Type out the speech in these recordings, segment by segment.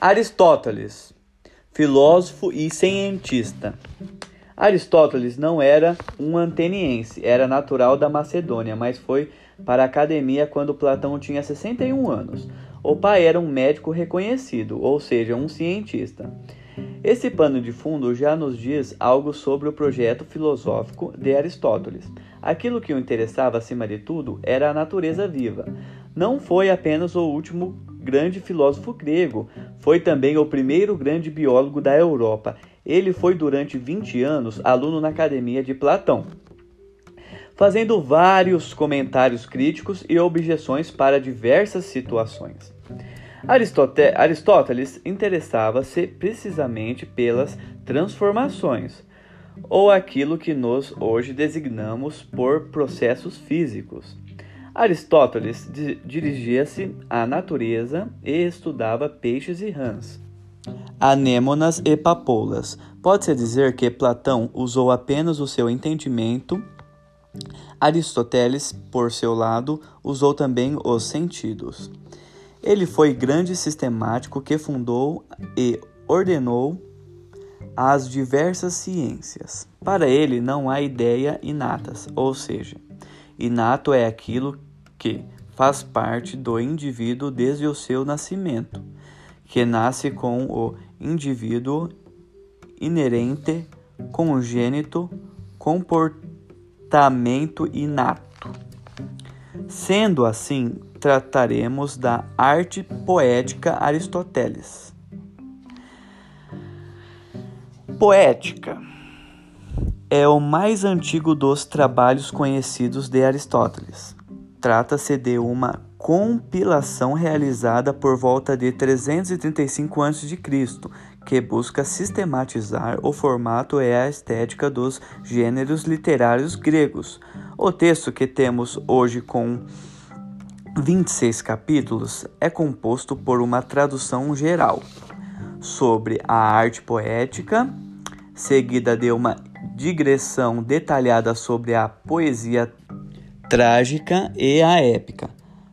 Aristóteles, filósofo e cientista. Aristóteles não era um ateniense, era natural da Macedônia, mas foi para a academia quando Platão tinha 61 anos. O pai era um médico reconhecido, ou seja, um cientista. Esse pano de fundo já nos diz algo sobre o projeto filosófico de Aristóteles. Aquilo que o interessava acima de tudo era a natureza viva. Não foi apenas o último grande filósofo grego, foi também o primeiro grande biólogo da Europa. Ele foi durante 20 anos aluno na academia de Platão, fazendo vários comentários críticos e objeções para diversas situações. Aristóteles interessava-se precisamente pelas transformações, ou aquilo que nós hoje designamos por processos físicos. Aristóteles dirigia-se à natureza e estudava peixes e rãs, anêmonas e papoulas. Pode-se dizer que Platão usou apenas o seu entendimento. Aristóteles, por seu lado, usou também os sentidos. Ele foi grande sistemático que fundou e ordenou as diversas ciências. Para ele não há ideia inatas, ou seja, inato é aquilo que faz parte do indivíduo desde o seu nascimento, que nasce com o indivíduo inerente, congênito, comportamento inato. Sendo assim, trataremos da arte poética Aristóteles. Poética é o mais antigo dos trabalhos conhecidos de Aristóteles. Trata-se de uma compilação realizada por volta de 335 a.C., que busca sistematizar o formato e a estética dos gêneros literários gregos. O texto que temos hoje com 26 capítulos é composto por uma tradução geral sobre a arte poética, seguida de uma digressão detalhada sobre a poesia trágica e a épica,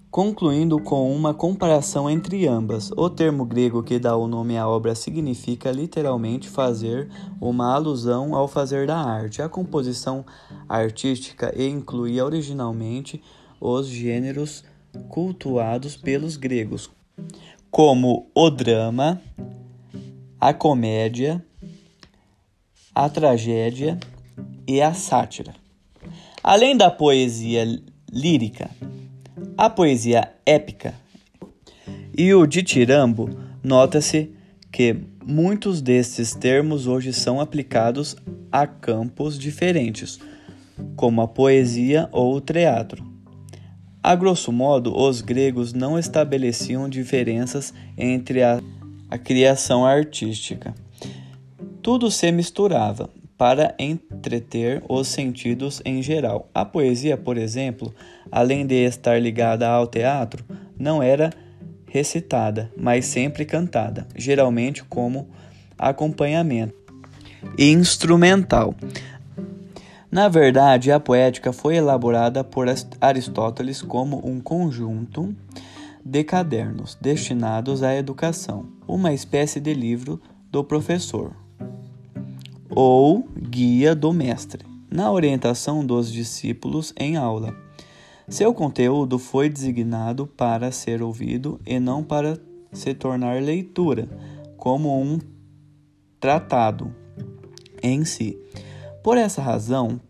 concluindo com uma comparação entre ambas. O termo grego que dá o nome à obra significa literalmente fazer uma alusão ao fazer da arte. A composição artística incluía originalmente os gêneros cultuados pelos gregos, como o drama, a comédia, a tragédia e a sátira. Além da poesia lírica, a poesia épica e o ditirambo, nota-se que muitos desses termos hoje são aplicados a campos diferentes, como a poesia ou o teatro. A grosso modo, os gregos não estabeleciam diferenças entre a, a criação artística. Tudo se misturava para entreter os sentidos em geral. A poesia, por exemplo, além de estar ligada ao teatro, não era recitada, mas sempre cantada, geralmente como acompanhamento instrumental. Na verdade, a poética foi elaborada por Aristóteles como um conjunto de cadernos destinados à educação, uma espécie de livro do professor ou guia do mestre, na orientação dos discípulos em aula. Seu conteúdo foi designado para ser ouvido e não para se tornar leitura, como um tratado em si. Por essa razão,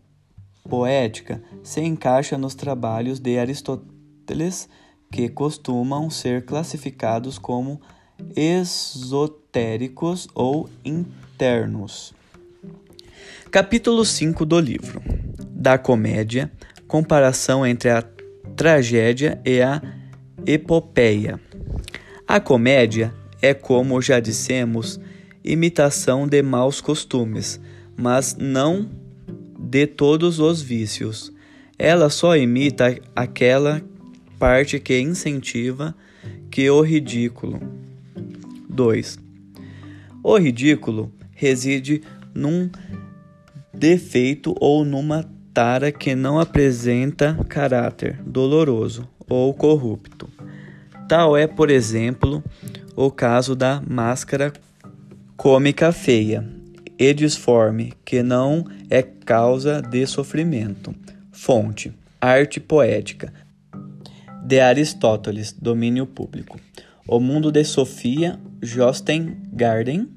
poética se encaixa nos trabalhos de Aristóteles, que costumam ser classificados como esotéricos ou internos. Capítulo 5 do livro Da comédia, comparação entre a tragédia e a epopeia. A comédia é, como já dissemos, imitação de maus costumes mas não de todos os vícios. Ela só imita aquela parte que incentiva que o ridículo. 2. O ridículo reside num defeito ou numa tara que não apresenta caráter doloroso ou corrupto. Tal é, por exemplo, o caso da máscara cômica feia e disforme, que não é causa de sofrimento. Fonte: Arte Poética, de Aristóteles, domínio público. O Mundo de Sofia, Josten Garden,